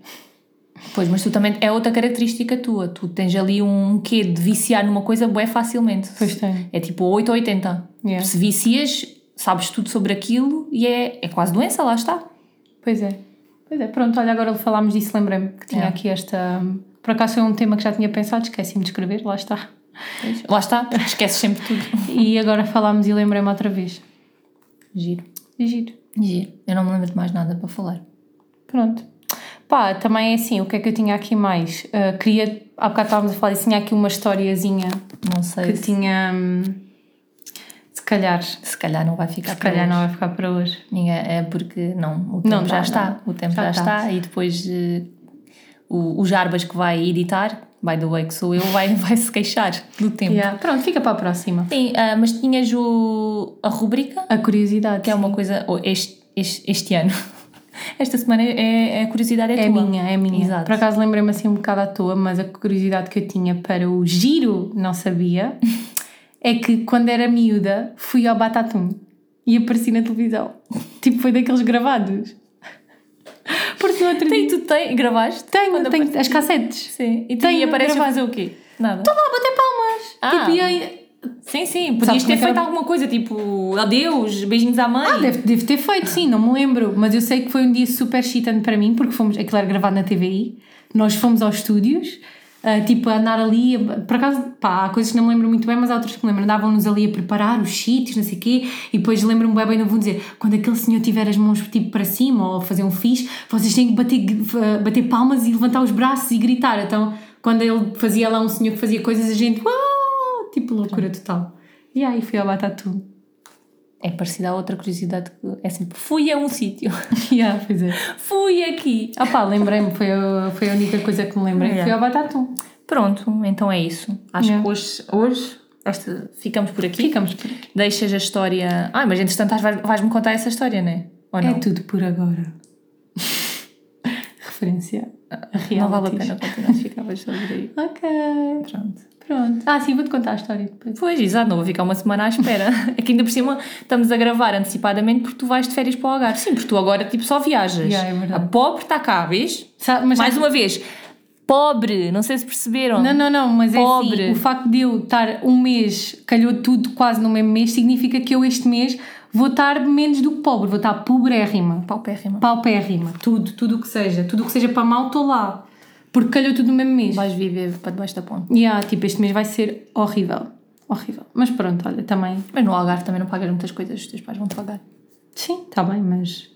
Pois, mas tu também. É outra característica tua. Tu tens ali um quê de viciar numa coisa bué facilmente. Pois tem. É tipo 8 ou 80. Yeah. Se vicias, sabes tudo sobre aquilo e é, é quase doença, lá está. Pois é. Pois é. Pronto, olha, agora falámos disso, lembrei-me que tinha Yeah. aqui esta. Por acaso foi um tema que já tinha pensado, esqueci-me de escrever, lá está. Pois. Lá está, esqueces sempre tudo. E agora falámos e lembrei-me outra vez. Giro. Giro. Giro. Eu não me lembro de mais nada para falar. Pronto. Pá, também é assim, o que é que eu tinha aqui mais? Ah, queria, há bocado estávamos a falar disso, tinha aqui uma historiazinha Não sei. que Se, tinha. hum, Se calhar. se calhar não vai ficar Se calhar para não hoje. vai ficar para hoje. É porque não, o tempo Não já dá, está. não. O tempo Já já, está. está. E depois eh, o, o Jarbas que vai editar, by the way, que sou eu, vai, vai se queixar do tempo. Yeah. Pronto, fica para a próxima. Sim, ah, mas tinhas o, a rubrica, A curiosidade. que é uma coisa. ou Este, este, este ano. Esta semana é, é a curiosidade é, É tua. minha, é minha. Exato. Por acaso lembrei-me assim um bocado à toa, mas a curiosidade que eu tinha para o giro não sabia é que quando era miúda fui ao Batatum e apareci na televisão. Tipo, foi daqueles gravados. Porque no outro Tem, dia. tu tem, gravaste? Tenho, tenho apareceu? as cassetes. Sim. E tu Tenho e apareces a fazer o quê? Nada. Estou lá a bater palmas. Ah. Tipo, e aí- Sim, sim. Podias ter é feito era? alguma coisa, tipo, adeus, beijinhos à mãe. Ah, deve, deve ter feito, sim, não me lembro. Mas eu sei que foi um dia super excitante para mim, porque fomos, aquilo era gravado na TVI. Nós fomos aos estúdios, ah, tipo, andar ali. Por acaso, pá, há coisas que não me lembro muito bem, mas há outras que me lembro. Andavam-nos ali a preparar os sítios, não sei o quê, e depois lembro-me bem, bem, não vou dizer, quando aquele senhor tiver as mãos tipo para cima ou fazer um fixe, vocês têm que bater, ah, bater palmas e levantar os braços e gritar. Então, quando ele fazia lá um senhor que fazia coisas, a gente, uau, tipo, loucura total. E aí fui ao Batatu. É parecida a outra curiosidade que é sempre fui a um sítio. yeah, pois é. fui aqui. Ah pá, lembrei-me, foi a, foi a única coisa que me lembrei. Yeah. Foi ao Batatum. Pronto, então é isso. Acho Yeah. que hoje, hoje esta, ficamos por aqui. Ficamos por aqui. Deixas a história. Ah, mas entretanto vais- vais-me contar essa história, não é? Ou não? É tudo por agora. Referência a real. não vale a pena continuar, ficavas sobre aí. Ok. Pronto. Pronto. Ah, sim, vou-te contar a história depois. Pois, exato, não vou ficar uma semana à espera. Aqui ainda por cima estamos a gravar antecipadamente porque tu vais de férias para o Algarve. Sim, porque tu agora tipo só viajas. Yeah, é verdade. a pobre está cá, vês? Sabe, mas Mais uma vez, pobre, não sei se perceberam. Não, não, não, mas Pobre. é assim, o facto de eu estar um mês, calhou tudo quase no mesmo mês, significa que eu este mês vou estar menos do que pobre, vou estar pobrérrima. Paupérrima. Paupérrima. Tudo, tudo o que seja. Tudo o que seja para mal, estou lá. Porque calhou tudo no mesmo mês. Vais viver para debaixo da ponte. Yeah, tipo, este mês vai ser horrível. Horrível. Mas pronto, olha, também. Mas no Algarve também não pagas muitas coisas, os teus pais vão te pagar. Sim, está bem, mas.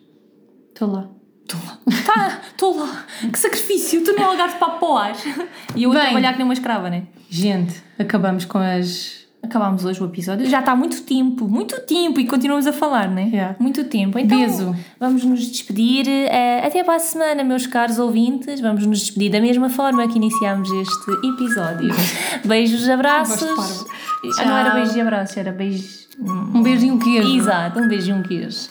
Estou lá. Tá, estou lá. Que sacrifício, tu no Algarve para apoiar. E eu a trabalhar que nem uma escrava, né? Gente, acabamos com as. Acabámos hoje o episódio. Já está há muito tempo, muito tempo e continuamos a falar, né? Yeah. Muito tempo. Então, Beijo. vamos nos despedir. eh, até para a semana, meus caros ouvintes. Vamos nos despedir da mesma forma que iniciámos este episódio. Beijos, abraços. Ah, não era beijos e abraços, era beijos. Um beijo e um queijo. Exato, um beijo e um queijo.